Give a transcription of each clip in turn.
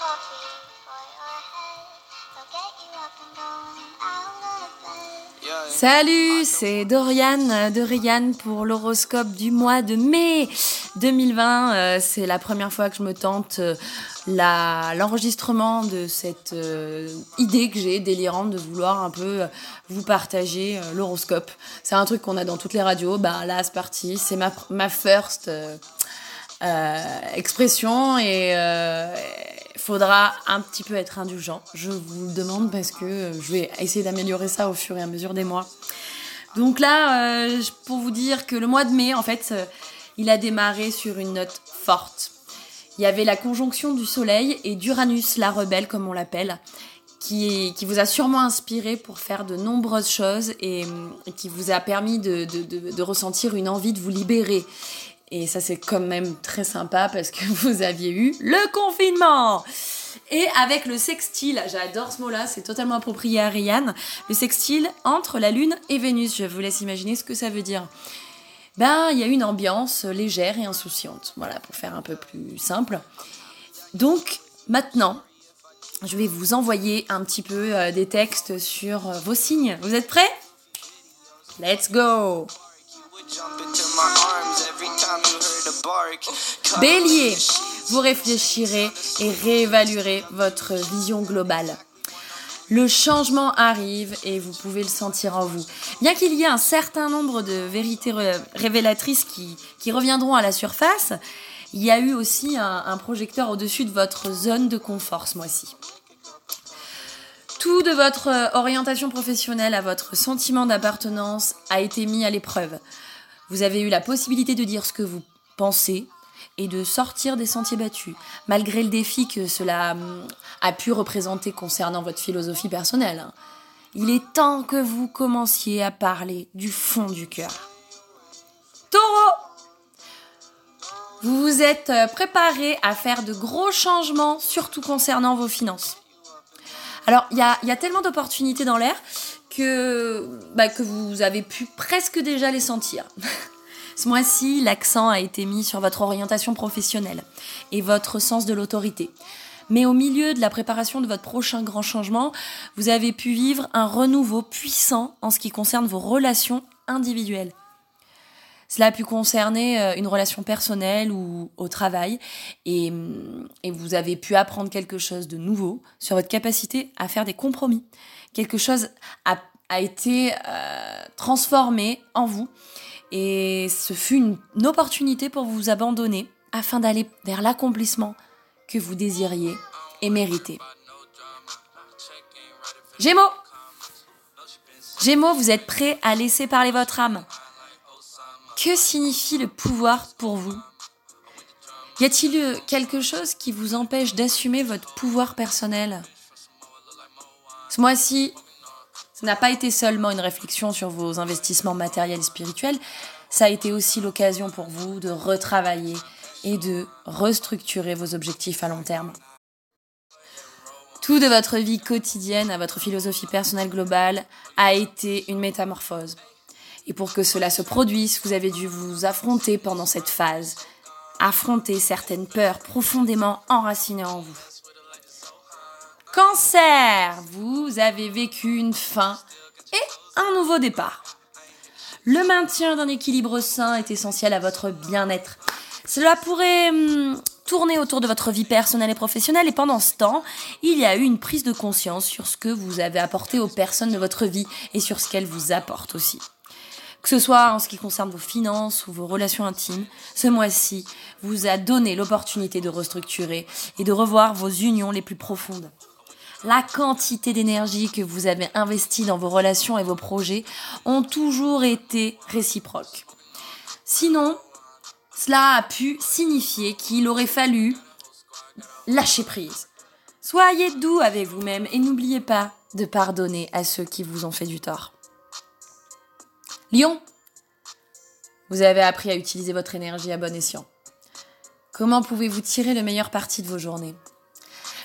coffee for your head. I'll get you up and going out. Salut, c'est Doriane de pour l'horoscope du mois de mai 2020. Euh, c'est la première fois que je me tente euh, l'enregistrement de cette euh, idée que j'ai délirante de vouloir un peu vous partager l'horoscope. C'est un truc qu'on a dans toutes les radios. Ben là, c'est parti. C'est ma, ma first expression et faudra un petit peu être indulgent. Je vous le demande parce que euh, je vais essayer d'améliorer ça au fur et à mesure des mois. Donc là, euh, pour vous dire que le mois de mai, en fait, euh, il a démarré sur une note forte. Il y avait la conjonction du Soleil et d'Uranus, la rebelle, comme on l'appelle, qui, qui vous a sûrement inspiré pour faire de nombreuses choses et, hum, qui vous a permis de- de- de ressentir une envie de vous libérer. Et ça, c'est quand même très sympa parce que vous aviez eu le confinement. Et avec le sextile, j'adore ce mot-là, c'est totalement approprié à Ariane, le sextile entre la Lune et Vénus. Je vous laisse imaginer ce que ça veut dire. Ben, il y a une ambiance légère et insouciante. Voilà, pour faire un peu plus simple. Donc, maintenant, je vais vous envoyer un petit peu euh, des textes sur euh, vos signes. Vous êtes prêts? Let's go Bélier, vous réfléchirez et réévaluerez votre vision globale. Le changement arrive et vous pouvez le sentir en vous. Bien qu'il y ait un certain nombre de vérités ré- révélatrices qui, reviendront à la surface, il y a eu aussi un, un projecteur au-dessus de votre zone de confort ce mois-ci. Tout de votre orientation professionnelle à votre sentiment d'appartenance a été mis à l'épreuve. Vous avez eu la possibilité de dire ce que vous pensez et de sortir des sentiers battus, malgré le défi que cela hum, a pu représenter concernant votre philosophie personnelle. Il est temps que vous commenciez à parler du fond du cœur. Taureau Vous vous êtes euh, préparé à faire de gros changements, surtout concernant vos finances. Alors, il y a, il y a tellement d'opportunités dans l'air que, bah, que vous avez pu presque déjà les sentir. Ce mois-ci, l'accent a été mis sur votre orientation professionnelle et votre sens de l'autorité. Mais au milieu de la préparation de votre prochain grand changement, vous avez pu vivre un renouveau puissant en ce qui concerne vos relations individuelles. Cela a pu concerner euh, une relation personnelle ou au travail et, hum, et vous avez pu apprendre quelque chose de nouveau sur votre capacité à faire des compromis. Quelque chose a, a été euh, transformé en vous et ce fut une, opportunité pour vous abandonner afin d'aller vers l'accomplissement que vous désiriez et méritez. Gémeaux Gémeaux, vous êtes prêts à laisser parler votre âme. Que signifie le pouvoir pour vous? Y a-t-il quelque chose qui vous empêche d'assumer votre pouvoir personnel? Ce mois-ci, ce n'a pas été seulement une réflexion sur vos investissements matériels et spirituels, ça a été aussi l'occasion pour vous de retravailler et de restructurer vos objectifs à long terme. Tout de votre vie quotidienne à votre philosophie personnelle globale a été une métamorphose. Et pour que cela se produise, vous avez dû vous affronter pendant cette phase, affronter certaines peurs profondément enracinées en vous. Cancer, vous avez vécu une fin et un nouveau départ. Le maintien d'un équilibre sain est essentiel à votre bien-être. Cela pourrait hum, tourner autour de votre vie personnelle et professionnelle et pendant ce temps, il y a eu une prise de conscience sur ce que vous avez apporté aux personnes de votre vie et sur ce qu'elles vous apportent aussi. Que ce soit en ce qui concerne vos finances ou vos relations intimes, ce mois-ci vous a donné l'opportunité de restructurer et de revoir vos unions les plus profondes. La quantité d'énergie que vous avez investie dans vos relations et vos projets ont toujours été réciproques. Sinon, cela a pu signifier qu'il aurait fallu lâcher prise. Soyez doux avec vous-même et n'oubliez pas de pardonner à ceux qui vous ont fait du tort. Lion, vous avez appris à utiliser votre énergie à bon escient. Comment pouvez-vous tirer le meilleur parti de vos journées?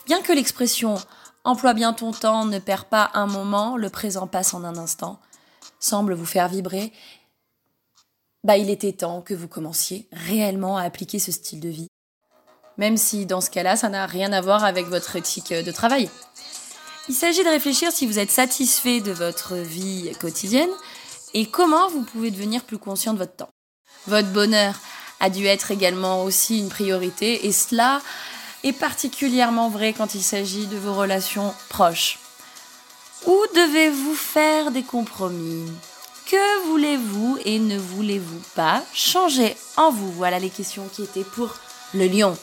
Bien que l'expression emploie bien ton temps ne perd pas un moment, le présent passe en un instant, semble vous faire vibrer, bah il était temps que vous commenciez réellement à appliquer ce style de vie. Même si dans ce cas-là, ça n'a rien à voir avec votre éthique de travail. Il s'agit de réfléchir si vous êtes satisfait de votre vie quotidienne et comment vous pouvez devenir plus conscient de votre temps. Votre bonheur a dû être également aussi une priorité et cela particulièrement vrai quand il s'agit de vos relations proches. Où devez-vous faire des compromis? Que voulez-vous et ne voulez-vous pas changer? En vous Voilà les questions qui étaient pour le lion.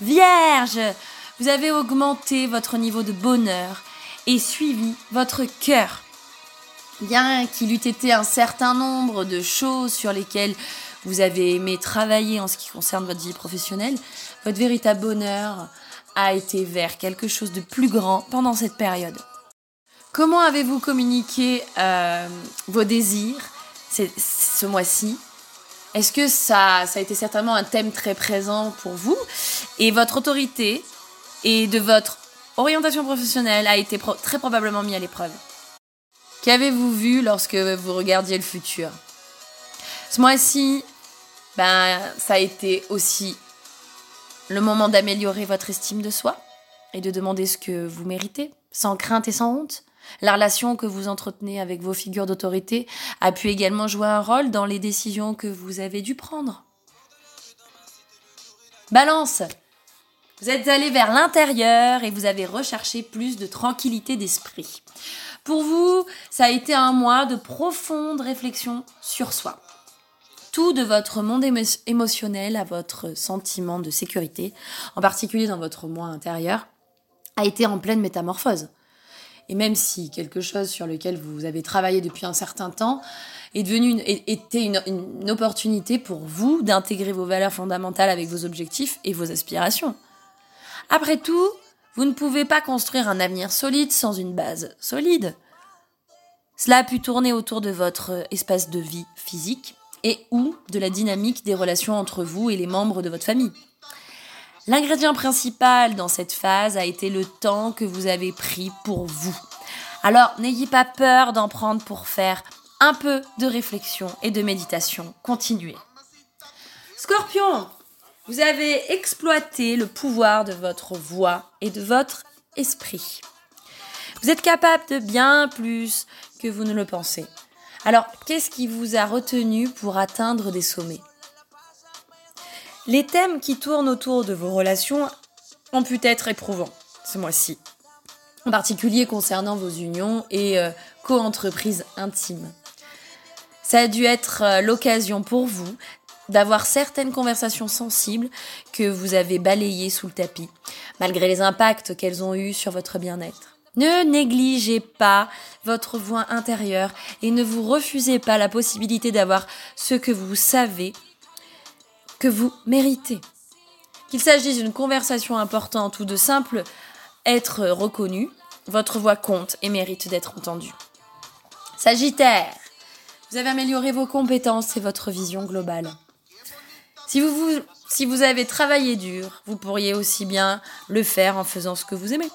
Vierge, vous avez augmenté votre niveau de bonheur et suivi votre cœur. Bien qu'il eût été un certain nombre de choses sur lesquelles vous avez aimé travailler en ce qui concerne votre vie professionnelle, votre véritable bonheur a été vers quelque chose de plus grand pendant cette période. Comment avez-vous communiqué euh, vos désirs ce mois-ci? Est-ce que ça, a été certainement un thème très présent pour vous? Et votre autorité et de votre orientation professionnelle a été très probablement mis à l'épreuve. Qu'avez-vous vu lorsque vous regardiez le futur? Ce mois-ci, ben, ça a été aussi le moment d'améliorer votre estime de soi et de demander ce que vous méritez, sans crainte et sans honte. La relation que vous entretenez avec vos figures d'autorité a pu également jouer un rôle dans les décisions que vous avez dû prendre. Balance Vous êtes allé vers l'intérieur et vous avez recherché plus de tranquillité d'esprit. Pour vous, ça a été un mois de profonde réflexion sur soi tout de votre monde émotionnel à votre sentiment de sécurité, en particulier dans votre moi intérieur, a été en pleine métamorphose. Et même si quelque chose sur lequel vous avez travaillé depuis un certain temps est devenu une, était une opportunité pour vous d'intégrer vos valeurs fondamentales avec vos objectifs et vos aspirations. Après tout, vous ne pouvez pas construire un avenir solide sans une base solide. Cela a pu tourner autour de votre espace de vie physique, et ou de la dynamique des relations entre vous et les membres de votre famille. L'ingrédient principal dans cette phase a été le temps que vous avez pris pour vous. Alors n'ayez pas peur d'en prendre pour faire un peu de réflexion et de méditation. Continuez. Scorpion, vous avez exploité le pouvoir de votre voix et de votre esprit. Vous êtes capable de bien plus que vous ne le pensez. Alors, qu'est-ce qui vous a retenu pour atteindre des sommets? Les thèmes qui tournent autour de vos relations ont pu être éprouvants ce mois-ci, en particulier concernant vos unions et euh, co-entreprises intimes. Ça a dû être euh, l'occasion pour vous d'avoir certaines conversations sensibles que vous avez balayées sous le tapis, malgré les impacts qu'elles ont eus sur votre bien-être. Ne négligez pas votre voix intérieure et ne vous refusez pas la possibilité d'avoir ce que vous savez que vous méritez. Qu'il s'agisse d'une conversation importante ou de simple être reconnu, votre voix compte et mérite d'être entendue. Sagittaire, vous avez amélioré vos compétences et votre vision globale. Si vous, si vous avez travaillé dur, vous pourriez aussi bien le faire en faisant ce que vous aimez.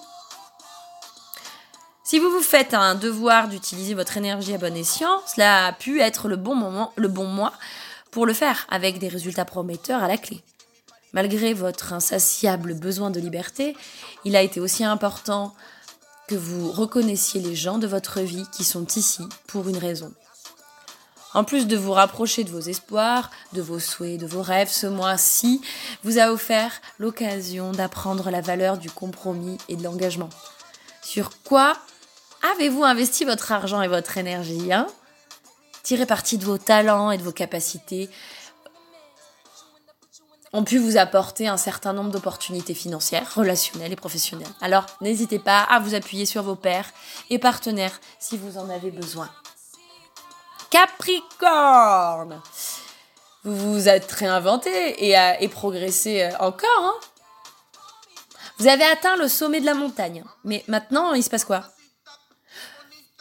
Si vous vous faites un devoir d'utiliser votre énergie à bon escient, cela a pu être le bon moment, le bon mois pour le faire, avec des résultats prometteurs à la clé. Malgré votre insatiable besoin de liberté, il a été aussi important que vous reconnaissiez les gens de votre vie qui sont ici pour une raison. En plus de vous rapprocher de vos espoirs, de vos souhaits, de vos rêves, ce mois-ci vous a offert l'occasion d'apprendre la valeur du compromis et de l'engagement. Sur quoi Avez-vous investi votre argent et votre énergie hein? Tirez parti de vos talents et de vos capacités ont pu vous apporter un certain nombre d'opportunités financières, relationnelles et professionnelles. Alors n'hésitez pas à vous appuyer sur vos pairs et partenaires si vous en avez besoin. Capricorne Vous vous êtes réinventé et, et progressé euh, encore. Hein? Vous avez atteint le sommet de la montagne. Mais maintenant, il se passe quoi?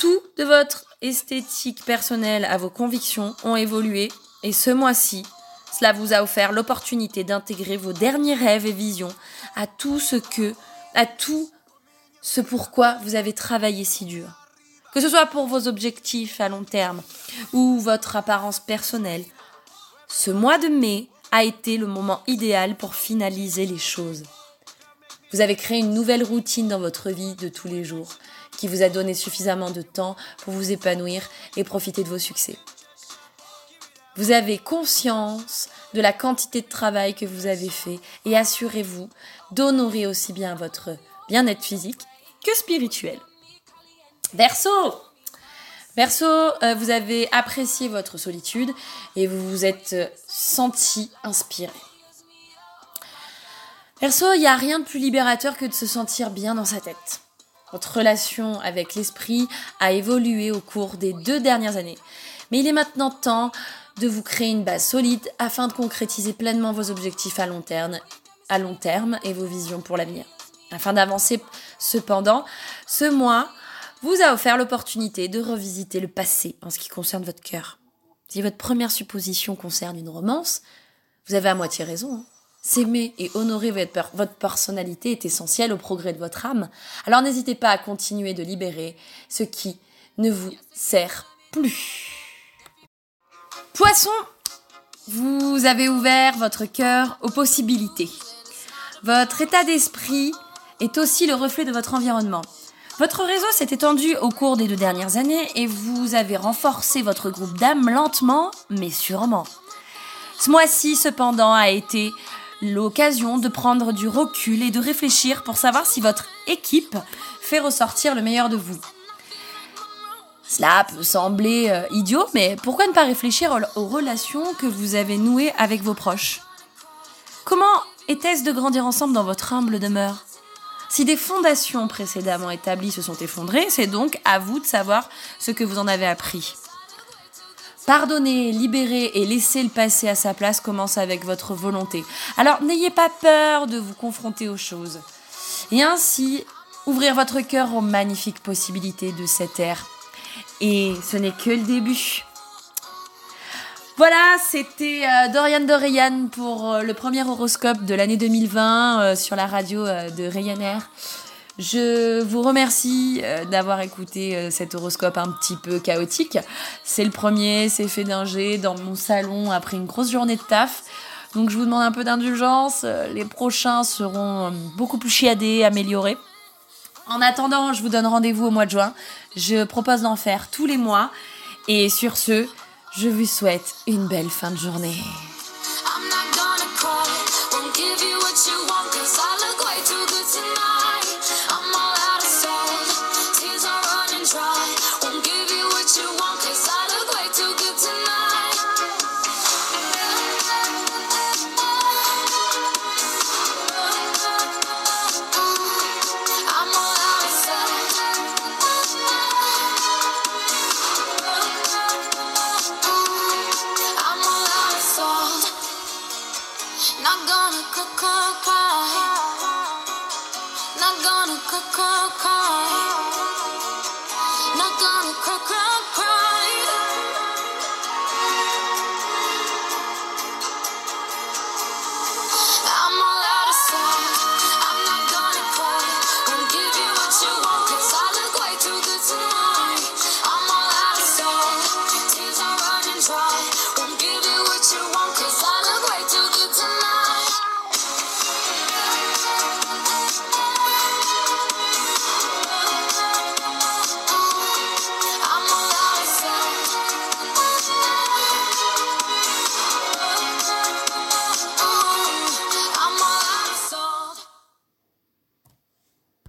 Tout de votre esthétique personnelle à vos convictions ont évolué et ce mois-ci, cela vous a offert l'opportunité d'intégrer vos derniers rêves et visions à tout ce que, à tout ce pourquoi vous avez travaillé si dur. Que ce soit pour vos objectifs à long terme ou votre apparence personnelle, ce mois de mai a été le moment idéal pour finaliser les choses. Vous avez créé une nouvelle routine dans votre vie de tous les jours qui vous a donné suffisamment de temps pour vous épanouir et profiter de vos succès. Vous avez conscience de la quantité de travail que vous avez fait et assurez-vous d'honorer aussi bien votre bien-être physique que spirituel. Verso Verso, euh, vous avez apprécié votre solitude et vous vous êtes senti inspiré. Verso, il n'y a rien de plus libérateur que de se sentir bien dans sa tête. Votre relation avec l'esprit a évolué au cours des deux dernières années. Mais il est maintenant temps de vous créer une base solide afin de concrétiser pleinement vos objectifs à long terme, à long terme et vos visions pour l'avenir. Afin d'avancer cependant, ce mois vous a offert l'opportunité de revisiter le passé en ce qui concerne votre cœur. Si votre première supposition concerne une romance, vous avez à moitié raison. Hein. S'aimer et honorer votre personnalité est essentiel au progrès de votre âme. Alors n'hésitez pas à continuer de libérer ce qui ne vous sert plus. Poisson, vous avez ouvert votre cœur aux possibilités. Votre état d'esprit est aussi le reflet de votre environnement. Votre réseau s'est étendu au cours des deux dernières années et vous avez renforcé votre groupe d'âmes lentement mais sûrement. Ce mois-ci, cependant, a été l'occasion de prendre du recul et de réfléchir pour savoir si votre équipe fait ressortir le meilleur de vous. Cela peut sembler euh, idiot, mais pourquoi ne pas réfléchir aux relations que vous avez nouées avec vos proches? Comment était-ce de grandir ensemble dans votre humble demeure? Si des fondations précédemment établies se sont effondrées, c'est donc à vous de savoir ce que vous en avez appris. Pardonner, libérer et laisser le passé à sa place commence avec votre volonté. Alors n'ayez pas peur de vous confronter aux choses. Et ainsi, ouvrir votre cœur aux magnifiques possibilités de cette ère. Et ce n'est que le début. Voilà, c'était euh, Dorian Dorian pour euh, le premier horoscope de l'année 2020 euh, sur la radio de Ryanair. Je vous remercie euh, d'avoir écouté euh, cet horoscope un petit peu chaotique. C'est le premier, c'est fait d'un dans mon salon après une grosse journée de taf. Donc je vous demande un peu d'indulgence. Euh, les prochains seront beaucoup plus chiadés, améliorés. En attendant, je vous donne rendez-vous au mois de juin. Je propose d'en faire tous les mois. Et sur ce, je vous souhaite une belle fin de journée. Not gonna cook, cook, cook. Not gonna cook, cook, cook.